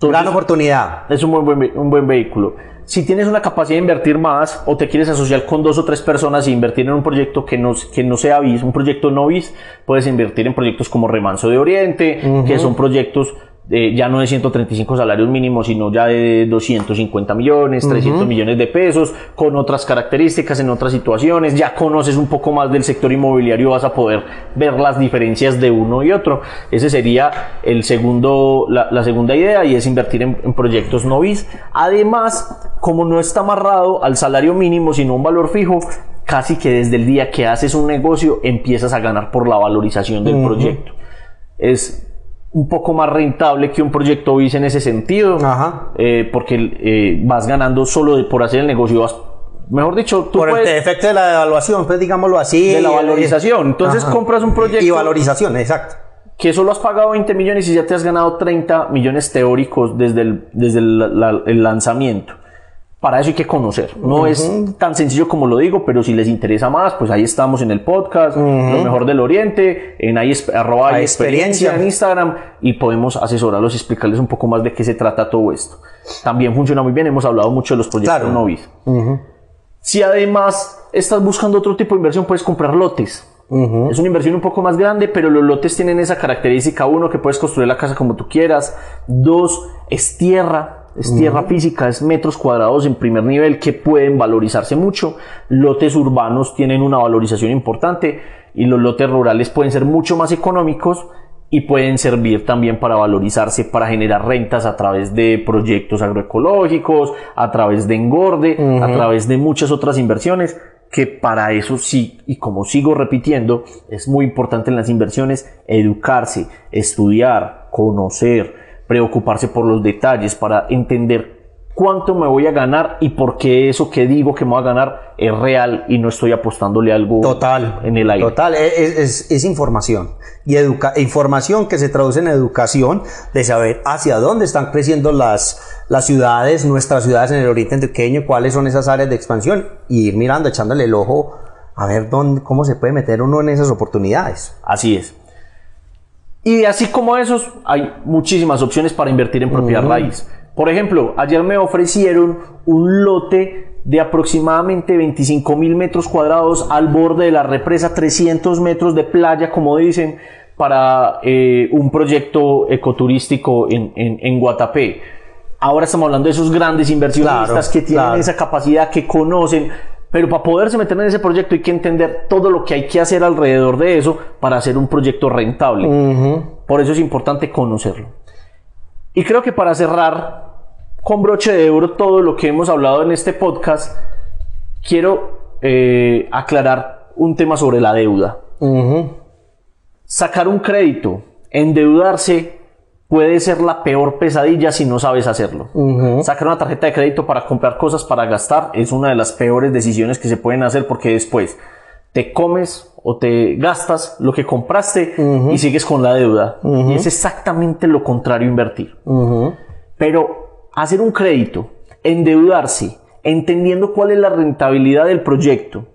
Gran oportunidad. es un muy buen, un buen vehículo. Si tienes una capacidad de invertir más o te quieres asociar con dos o tres personas e invertir en un proyecto que no, que no sea BIS, un proyecto no BIS, puedes invertir en proyectos como Remanso de Oriente, que son proyectos eh, ya no de 135 salarios mínimos, sino ya de 250 millones, 300 millones de pesos, con otras características en otras situaciones, ya conoces un poco más del sector inmobiliario, vas a poder ver las diferencias de uno y otro. Ese sería el segundo, la, segunda idea y es invertir en, en proyectos novis. Además, como no está amarrado al salario mínimo, sino un valor fijo, casi que desde el día que haces un negocio empiezas a ganar por la valorización del proyecto. Es un poco más rentable que un proyecto BIS en ese sentido, eh, porque eh, vas ganando solo de, por hacer el negocio, vas, mejor dicho, tú por el efecto de la evaluación, pues digámoslo así. De la valorización. Entonces compras un proyecto. Y valorización, exacto. Que solo has pagado 20 millones y ya te has ganado 30 millones teóricos desde el, desde el lanzamiento para eso hay que conocer. No es tan sencillo como lo digo, pero si les interesa más, pues ahí estamos en el podcast, lo mejor del Oriente, en ahí arroba experiencia en Instagram y podemos asesorarlos y explicarles un poco más de qué se trata todo esto. También funciona muy bien, hemos hablado mucho de los proyectos claro. Novis. Si además estás buscando otro tipo de inversión, puedes comprar lotes. Es una inversión un poco más grande, pero los lotes tienen esa característica, uno, que puedes construir la casa como tú quieras, dos, es tierra, es tierra física, es metros cuadrados en primer nivel que pueden valorizarse mucho. Lotes urbanos tienen una valorización importante y los lotes rurales pueden ser mucho más económicos y pueden servir también para valorizarse, para generar rentas a través de proyectos agroecológicos, a través de engorde, a través de muchas otras inversiones que para eso sí, y como sigo repitiendo, es muy importante en las inversiones educarse, estudiar, conocer, preocuparse por los detalles, para entender cuánto me voy a ganar y por qué eso que digo que me voy a ganar es real y no estoy apostándole algo total, en el aire. Total, es, es, información. Y educa información que se traduce en educación de saber hacia dónde están creciendo las, las ciudades, nuestras ciudades en el oriente antioqueño, cuáles son esas áreas de expansión y ir mirando, echándole el ojo a ver dónde, cómo se puede meter uno en esas oportunidades. Así es. Y así como esos, hay muchísimas opciones para invertir en propiedad raíz. Por ejemplo, ayer me ofrecieron un lote de aproximadamente 25 mil metros cuadrados al borde de la represa, 300 metros de playa, como dicen, para eh, un proyecto ecoturístico en, en, Guatapé. Ahora estamos hablando de esos grandes inversionistas que tienen esa capacidad, que conocen, pero para poderse meter en ese proyecto hay que entender todo lo que hay que hacer alrededor de eso para hacer un proyecto rentable. Por eso es importante conocerlo. Y creo que para cerrar con broche de oro todo lo que hemos hablado en este podcast, quiero eh, aclarar un tema sobre la deuda. Sacar un crédito, endeudarse puede ser la peor pesadilla si no sabes hacerlo. Sacar una tarjeta de crédito para comprar cosas para gastar es una de las peores decisiones que se pueden hacer porque después te comes o te gastas lo que compraste y sigues con la deuda. Y es exactamente lo contrario invertir. Pero hacer un crédito, endeudarse, entendiendo cuál es la rentabilidad del proyecto,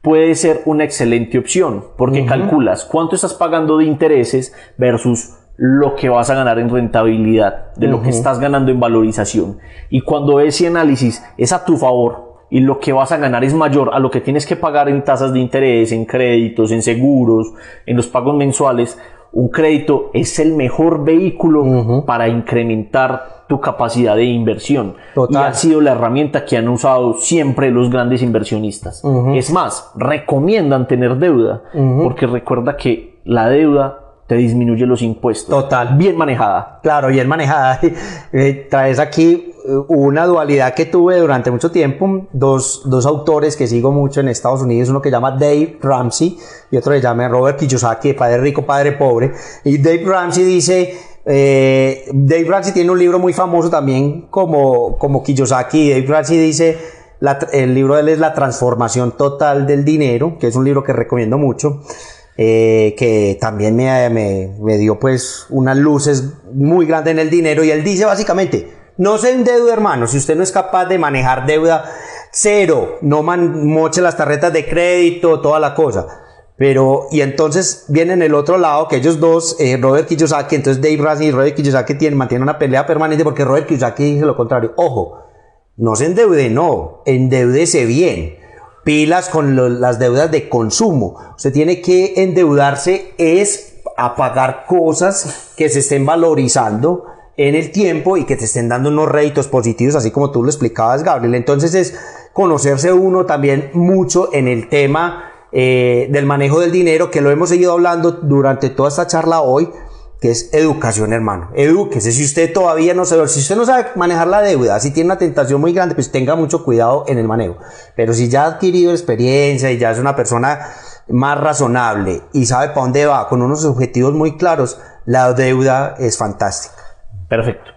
puede ser una excelente opción porque calculas cuánto estás pagando de intereses versus lo que vas a ganar en rentabilidad, de lo que estás ganando en valorización. Y cuando ese análisis es a tu favor y lo que vas a ganar es mayor a lo que tienes que pagar en tasas de interés, en créditos, en seguros, en los pagos mensuales, un crédito es el mejor vehículo para incrementar tu capacidad de inversión. Y ha sido la herramienta que han usado siempre los grandes inversionistas. Es más, recomiendan tener deuda, porque recuerda que la deuda te disminuye los impuestos. Total. Bien manejada. Claro, bien manejada. Eh, traes aquí eh, una dualidad que tuve durante mucho tiempo. Dos, dos, autores que sigo mucho en Estados Unidos, uno que llama Dave Ramsey y otro que llama Robert Kiyosaki, Padre Rico, Padre Pobre. Y Dave Ramsey dice, eh, Dave Ramsey tiene un libro muy famoso también como, como Kiyosaki. Dave Ramsey dice, el libro de él es La transformación total del dinero, que es un libro que recomiendo mucho. Eh, que también me, me, dio pues unas luces muy grandes en el dinero y él dice básicamente, no se endeude hermano, si usted no es capaz de manejar deuda, cero, no moche las tarjetas de crédito, toda la cosa. Pero, y entonces viene en el otro lado que ellos dos, eh, Robert Kiyosaki, entonces Dave Ramsey y Robert Kiyosaki tienen, mantienen una pelea permanente porque Robert Kiyosaki dice lo contrario. Ojo, no se endeude, no, endeudese bien pilas con las deudas de consumo. Usted tiene que endeudarse es a pagar cosas que se estén valorizando en el tiempo y que te estén dando unos réditos positivos, así como tú lo explicabas, Gabriel. Entonces es conocerse uno también mucho en el tema eh, del manejo del dinero, que lo hemos seguido hablando durante toda esta charla hoy, que es educación, hermano. Edúquese. Si usted todavía no sabe, si usted no sabe manejar la deuda, si tiene una tentación muy grande, pues tenga mucho cuidado en el manejo. Pero si ya ha adquirido experiencia y ya es una persona más razonable y sabe para dónde va, con unos objetivos muy claros, la deuda es fantástica. Perfecto.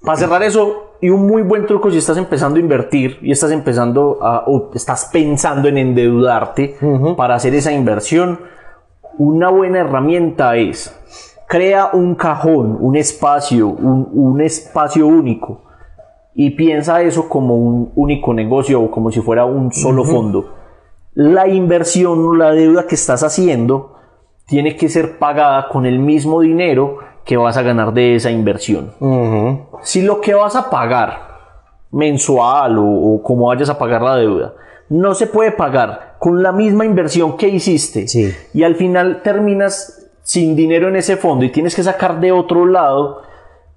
Para cerrar eso, y un muy buen truco si estás empezando a invertir y estás empezando a, o estás pensando en endeudarte para hacer esa inversión, una buena herramienta es crea un cajón, un espacio, un, un espacio único y piensa eso como un único negocio o como si fuera un solo fondo. La inversión o la deuda que estás haciendo tiene que ser pagada con el mismo dinero que vas a ganar de esa inversión. Si lo que vas a pagar mensual o, como vayas a pagar la deuda, no se puede pagar con la misma inversión que hiciste y al final terminas sin dinero en ese fondo y tienes que sacar de otro lado,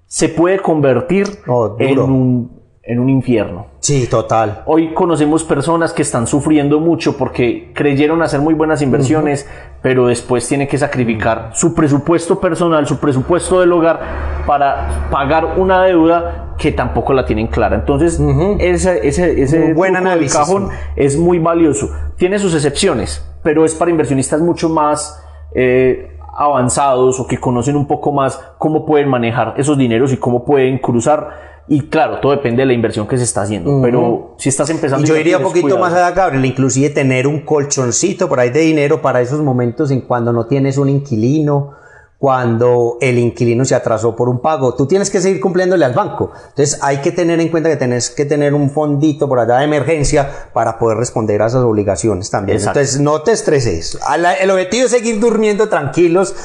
se puede convertir Oh, en, un, en un infierno. Sí, total. Hoy conocemos personas que están sufriendo mucho porque creyeron hacer muy buenas inversiones, pero después tienen que sacrificar su presupuesto personal, su presupuesto del hogar para pagar una deuda que tampoco la tienen clara. Entonces, ese, ese, ese buen del análisis. cajón es muy valioso. Tiene sus excepciones, pero es para inversionistas mucho más eh, avanzados o que conocen un poco más cómo pueden manejar esos dineros y cómo pueden cruzar. Y claro, todo depende de la inversión que se está haciendo. Pero si estás empezando... Y yo iría un poquito más allá, Gabriel, inclusive tener un colchoncito por ahí de dinero para esos momentos en cuando no tienes un inquilino, cuando el inquilino se atrasó por un pago. Tú tienes que seguir cumpliéndole al banco. Entonces hay que tener en cuenta que tenés que tener un fondito por allá de emergencia para poder responder a esas obligaciones también. Exacto. Entonces no te estreses. El objetivo es seguir durmiendo tranquilos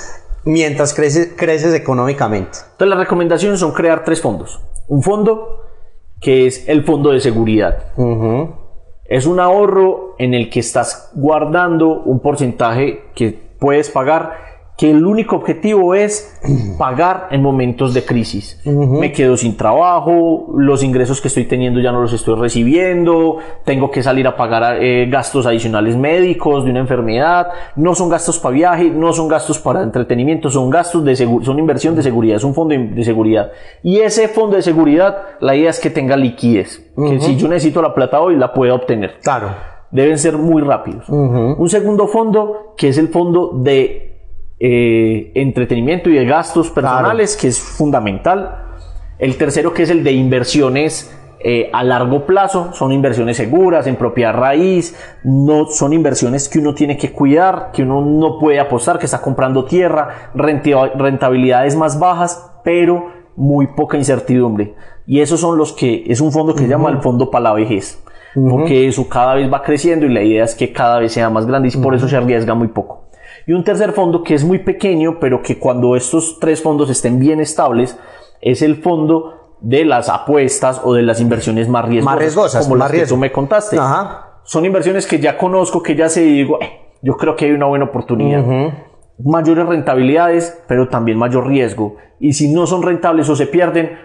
mientras creces, creces económicamente. Entonces las recomendaciones son crear tres fondos. Un fondo que es el fondo de seguridad. Ujú. Es un ahorro en el que estás guardando un porcentaje que puedes pagar, que el único objetivo es pagar en momentos de crisis. Me quedo sin trabajo, los ingresos que estoy teniendo ya no los estoy recibiendo, tengo que salir a pagar eh, gastos adicionales médicos de una enfermedad, no son gastos para viaje, no son gastos para entretenimiento, son gastos de son inversión de seguridad, es un fondo de de seguridad. Y ese fondo de seguridad, la idea es que tenga liquidez, que si yo necesito la plata hoy la pueda obtener Claro. deben ser muy rápidos. Un segundo fondo, que es el fondo de eh, entretenimiento y de gastos personales, que es fundamental. El tercero, que es el de inversiones eh, a largo plazo, son inversiones seguras, en propiedad raíz, no son inversiones que uno tiene que cuidar, que uno no puede apostar, que está comprando tierra, rentabilidades más bajas, pero muy poca incertidumbre. Y esos son los que es un fondo que se llama el fondo para la vejez porque eso cada vez va creciendo y la idea es que cada vez sea más grande y por eso se arriesga muy poco. Y un tercer fondo que es muy pequeño, pero que cuando estos tres fondos estén bien estables, es el fondo de las apuestas o de las inversiones más riesgosas, Más riesgosas, como más las que tú me contaste. Ajá. Son inversiones que ya conozco, que ya sé y digo, "Eh, yo creo que hay una buena oportunidad. Mayores rentabilidades, pero también mayor riesgo. Y si no son rentables o se pierden,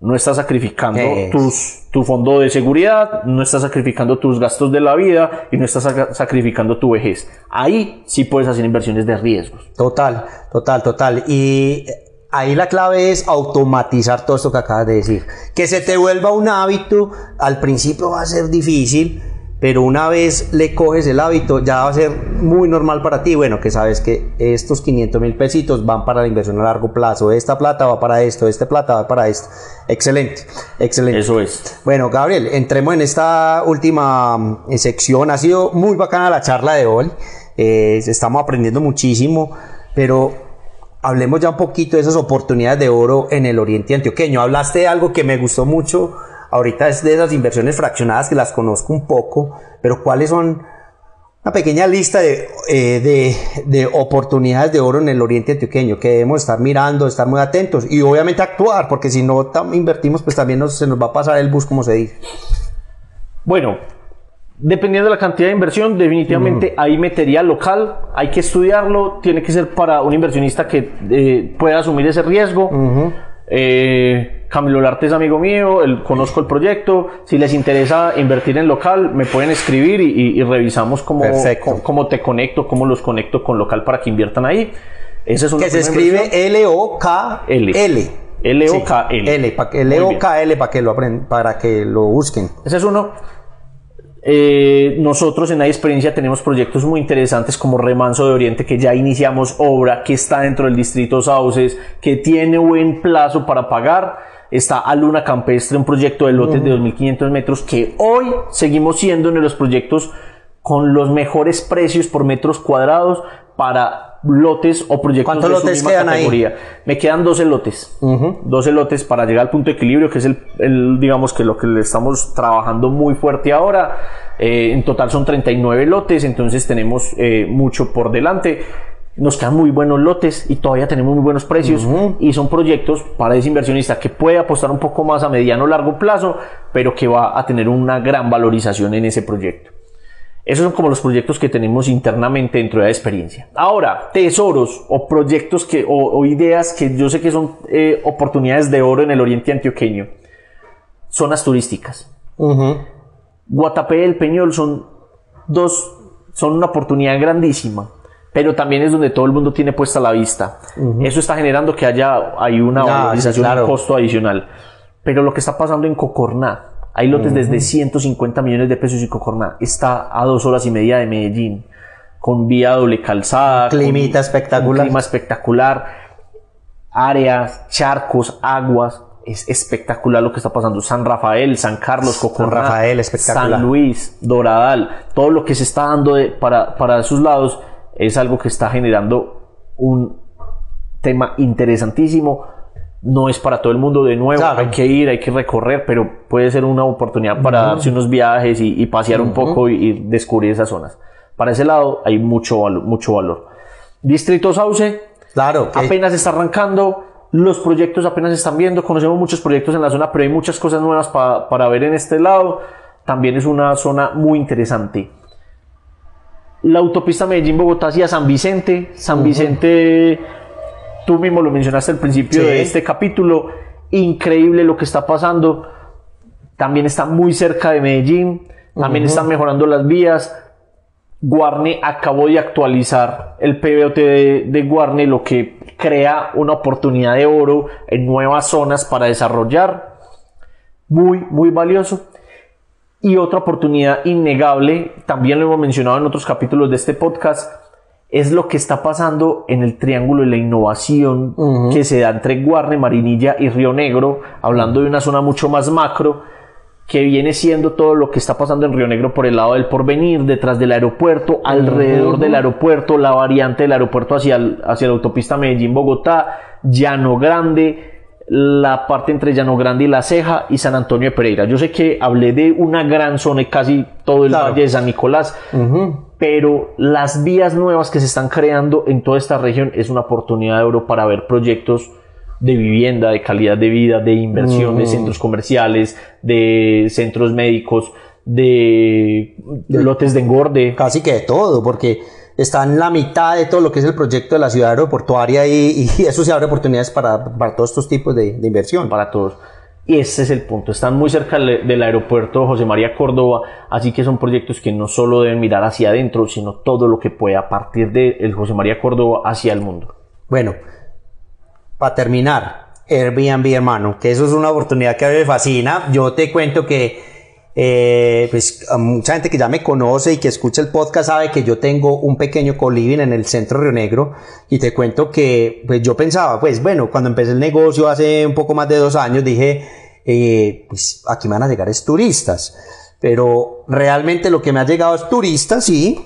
no estás sacrificando Es. tus, tu fondo de seguridad, no estás sacrificando tus gastos de la vida y no estás sacrificando tu vejez. Ahí sí puedes hacer inversiones de riesgos. Total, total, total. Y ahí la clave es automatizar todo esto que acabas de decir. Que se te vuelva un hábito, al principio va a ser difícil, pero una vez le coges el hábito ya va a ser muy normal para ti. Bueno, que sabes que estos 500 mil pesitos van para la inversión a largo plazo, esta plata va para esto, esta plata va para esto. Excelente, excelente. Eso es. Bueno, Gabriel, entremos en esta última mm, sección. Ha sido muy bacana la charla de hoy. Eh, estamos aprendiendo muchísimo, pero hablemos ya un poquito de esas oportunidades de oro en el Oriente Antioqueño. Hablaste de algo que me gustó mucho. Ahorita es de esas inversiones fraccionadas que las conozco un poco, pero ¿cuáles son una pequeña lista de, eh, de, de oportunidades de oro en el Oriente Antioqueño que debemos estar mirando, estar muy atentos y obviamente actuar, porque si no invertimos, pues también nos- se nos va a pasar el bus, como se dice. Bueno, dependiendo de la cantidad de inversión, definitivamente hay material local, hay que estudiarlo, tiene que ser para un inversionista que eh, pueda asumir ese riesgo. Eh, Camilo Larte es amigo mío, el, conozco el proyecto. Si les interesa invertir en local, me pueden escribir y, y- y revisamos cómo, cómo, cómo te conecto, cómo los conecto con local para que inviertan ahí. Esa es Que se escribe. L-O-K-L. L. L-O-K-L. L-O-K-L para que lo para que lo busquen. Ese es uno. Eh, nosotros en la experiencia tenemos proyectos muy interesantes como Remanso de Oriente, que ya iniciamos obra, que está dentro del distrito Sauces, que tiene buen plazo para pagar. Está a Luna Campestre, un proyecto de lotes de 2.500 metros, que hoy seguimos siendo uno de los proyectos con los mejores precios por metros cuadrados para lotes o proyectos ¿Cuántos de su lotes misma quedan ahí? categoría. Me quedan 12 lotes. 12 lotes para llegar al punto de equilibrio, que es el, el, digamos que lo que le estamos trabajando muy fuerte ahora. Eh, en total son 39 lotes, entonces tenemos eh, mucho por delante. Nos quedan muy buenos lotes y todavía tenemos muy buenos precios y son proyectos para ese inversionista que puede apostar un poco más a mediano o largo plazo, pero que va a tener una gran valorización en ese proyecto. Esos son como los proyectos que tenemos internamente dentro de la experiencia. Ahora, tesoros o proyectos que, o, o ideas que yo sé que son eh, oportunidades de oro en el oriente antioqueño. Zonas turísticas. Guatapé y El Peñol son dos, son una oportunidad grandísima, pero también es donde todo el mundo tiene puesta la vista. Eso está generando que haya hay una sí, valorización, claro. un costo adicional. Pero lo que está pasando en Cocorná, hay lotes desde 150 millones de pesos y Cocorná está a dos horas y media de Medellín, con vía doble calzada, con- Climita un espectacular. clima espectacular, áreas, charcos, aguas. Es espectacular lo que está pasando. San Rafael, San Carlos, Cocorná, Rafael, espectacular. San Luis, Doradal, todo lo que se está dando de- para, para esos lados es algo que está generando un tema interesantísimo. No es para todo el mundo de nuevo, Claro. hay que ir, hay que recorrer, pero puede ser una oportunidad para darse unos viajes y, y pasear un poco y, y descubrir esas zonas. Para ese lado hay mucho valor. Mucho valor. Distrito Sauce, Claro. apenas está arrancando, los proyectos apenas están viendo, conocemos muchos proyectos en la zona, pero hay muchas cosas nuevas pa- para ver en este lado. También es una zona muy interesante. La autopista Medellín-Bogotá hacia San Vicente. San Vicente, tú mismo lo mencionaste al principio Sí. de este capítulo. Increíble lo que está pasando. También está muy cerca de Medellín. También están mejorando las vías. Guarne acabó de actualizar el PBOT de, de Guarne, lo que crea una oportunidad de oro en nuevas zonas para desarrollar. Muy, muy valioso. Y otra oportunidad innegable, también lo hemos mencionado en otros capítulos de este podcast, es lo que está pasando en el triángulo de la innovación que se da entre Guarne, Marinilla y Río Negro, hablando de una zona mucho más macro, que viene siendo todo lo que está pasando en Río Negro por el lado del porvenir, detrás del aeropuerto, alrededor del aeropuerto, la variante del aeropuerto hacia, el- hacia la autopista Medellín-Bogotá, Llano Grande, la parte entre Llano Grande y La Ceja y San Antonio de Pereira. Yo sé que hablé de una gran zona y casi todo el Claro. Valle de San Nicolás, pero las vías nuevas que se están creando en toda esta región es una oportunidad de oro para ver proyectos de vivienda, de calidad de vida, de inversión, de centros comerciales, de centros médicos, de lotes de engorde. casi que de todo, porque está en la mitad de todo lo que es el proyecto de la ciudad aeroportuaria y, y eso se abre oportunidades para, para todos estos tipos de, de inversión. para todos. Y ese es el punto. Están muy cerca del aeropuerto José María Córdoba, así que son proyectos que no solo deben mirar hacia adentro, sino todo lo que pueda partir del José María Córdoba hacia el mundo. Bueno, para terminar, Airbnb, hermano, que eso es una oportunidad que a mí me fascina. Yo te cuento que, eh, pues, mucha gente que ya me conoce y que escucha el podcast sabe que yo tengo un pequeño coliving en el centro Río Negro. Y te cuento que, pues, yo pensaba, pues, bueno, cuando empecé el negocio hace un poco más de dos años, dije, eh, pues, aquí van a llegar es turistas. Pero realmente lo que me ha llegado es turistas, sí,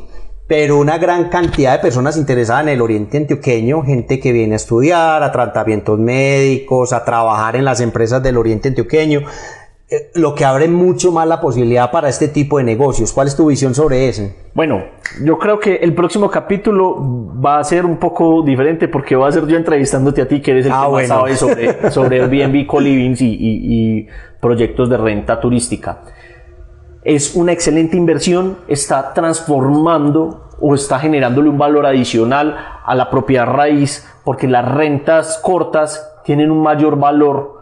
pero una gran cantidad de personas interesadas en el oriente antioqueño, gente que viene a estudiar, a tratamientos médicos, a trabajar en las empresas del oriente antioqueño, lo que abre mucho más la posibilidad para este tipo de negocios. ¿Cuál es tu visión sobre eso? Bueno, yo creo que el próximo capítulo va a ser un poco diferente porque va a ser yo entrevistándote a ti, que eres el Ah, que más sabe sobre, sobre Airbnb, co-livings y, y- y proyectos de renta turística. Es una excelente inversión, está transformando o está generándole un valor adicional a la propiedad raíz porque las rentas cortas tienen un mayor valor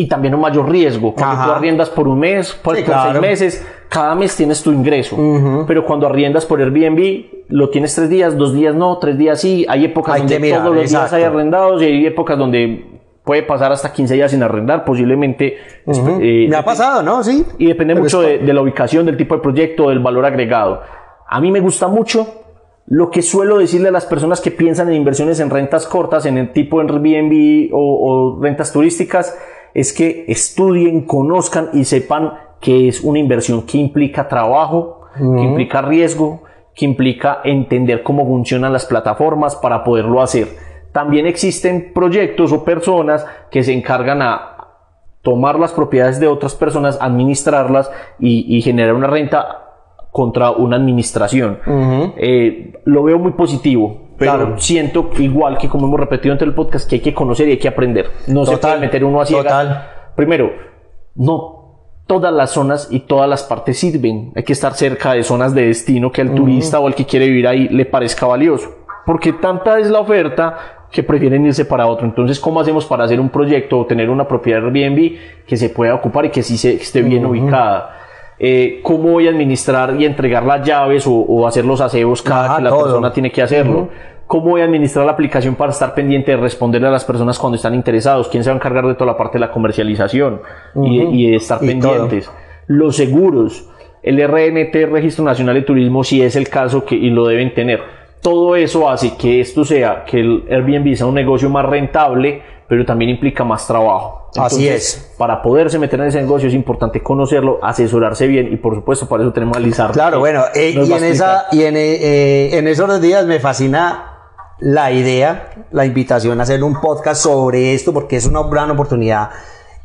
y también un mayor riesgo. Cuando Ajá. tú arriendas por un mes, por, Sí, por claro. seis meses, cada mes tienes tu ingreso. Pero cuando arriendas por Airbnb, lo tienes tres días, dos días no, tres días sí. Hay épocas Hay donde mirar, todos los días hay exacto. arrendados y hay épocas donde puede pasar hasta 15 días sin arrendar, posiblemente. eh, Me ha pasado, ¿no? Sí. y depende Pero mucho de, de la ubicación, del tipo de proyecto, del valor agregado. A mí me gusta mucho lo que suelo decirle a las personas que piensan en inversiones en rentas cortas, en el tipo Airbnb o, o rentas turísticas, es que estudien, conozcan y sepan que es una inversión que implica trabajo, que implica riesgo, que implica entender cómo funcionan las plataformas para poderlo hacer. También existen proyectos o personas que se encargan a tomar las propiedades de otras personas, administrarlas y, y generar una renta contra una administración. Eh, lo veo muy positivo, pero Claro. siento igual que como hemos repetido entre el podcast que hay que conocer y hay que aprender. No se Total, puede meter uno a ciegas. total. Primero, no todas las zonas y todas las partes sirven. Hay que estar cerca de zonas de destino que al turista o al que quiere vivir ahí le parezca valioso. Porque tanta es la oferta que prefieren irse para otro. Entonces, ¿cómo hacemos para hacer un proyecto o tener una propiedad Airbnb que se pueda ocupar y que sí se, esté bien ubicada? Eh, ¿Cómo voy a administrar y entregar las llaves o, o hacer los aseos cada Ajá, que la todo. persona tiene que hacerlo? ¿Cómo voy a administrar la aplicación para estar pendiente de responderle a las personas cuando están interesados? ¿Quién se va a encargar de toda la parte de la comercialización y, de, y de estar Y pendientes? Los seguros, el RNT, Registro Nacional de Turismo, si es el caso que, y lo deben tener. Todo eso hace que esto sea, que el Airbnb sea un negocio más rentable, pero también implica más trabajo. Así es. Para poderse meter en ese negocio es importante conocerlo, asesorarse bien y por supuesto para eso tenemos a Lizardo. Claro, bueno, eh, y en, esa, y en, eh, en esos días me fascina la idea, la invitación a hacer un podcast sobre esto, porque es una gran oportunidad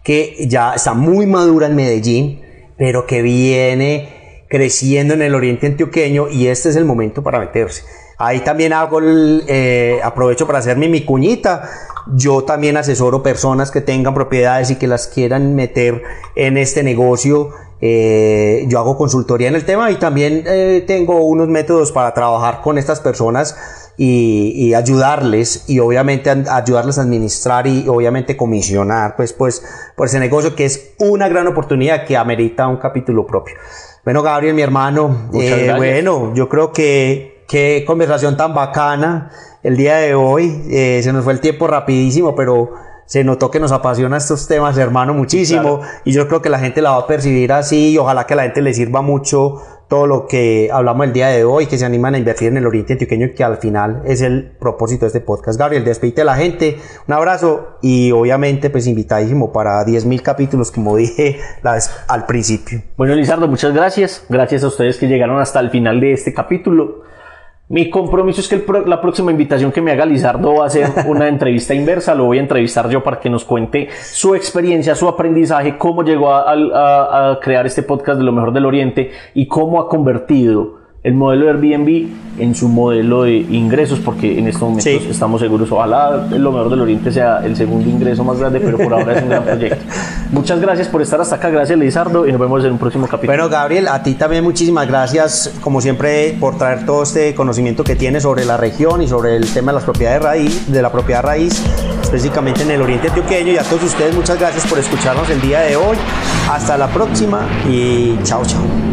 que ya está muy madura en Medellín, pero que viene creciendo en el oriente antioqueño y este es el momento para meterse. Ahí también hago el, eh, aprovecho para hacerme mi cuñita. Yo también asesoro personas que tengan propiedades y que las quieran meter en este negocio. Eh, yo hago consultoría en el tema y también eh, tengo unos métodos para trabajar con estas personas y, y ayudarles y obviamente ayudarles a administrar y obviamente comisionar pues pues por ese negocio que es una gran oportunidad que amerita un capítulo propio. Bueno, Gabriel, mi hermano, eh, bueno, yo creo que qué conversación tan bacana el día de hoy. Eh, se nos fue el tiempo rapidísimo, pero se notó que nos apasiona estos temas, hermano, muchísimo. Y yo creo que la gente la va a percibir así y ojalá que a la gente le sirva mucho todo lo que hablamos el día de hoy, que se animan a invertir en el Oriente Antioqueño y que al final es el propósito de este podcast. Gabriel, despedite a la gente, un abrazo y obviamente pues invitadísimo para 10.000 capítulos, como dije la vez- al principio. Bueno, Lizardo, muchas gracias. Gracias a ustedes que llegaron hasta el final de este capítulo. Mi compromiso es que el pro- la próxima invitación que me haga Lizardo va a ser una entrevista inversa. Lo voy a entrevistar yo para que nos cuente su experiencia, su aprendizaje, cómo llegó a, a- a crear este podcast de lo mejor del Oriente y cómo ha convertido el modelo de Airbnb en su modelo de ingresos, porque en estos momentos Sí. estamos seguros, ojalá lo mejor del Oriente sea el segundo ingreso más grande, pero por ahora es un gran proyecto. Muchas gracias por estar hasta acá, gracias Lizardo, y nos vemos en un próximo capítulo. Bueno, Gabriel, a ti también muchísimas gracias, como siempre, por traer todo este conocimiento que tienes sobre la región y sobre el tema de las propiedades raíz, de la propiedad raíz, específicamente en el oriente antioqueño. Y a todos ustedes, muchas gracias por escucharnos el día de hoy. Hasta la próxima y chao, chao.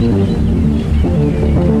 Thank you.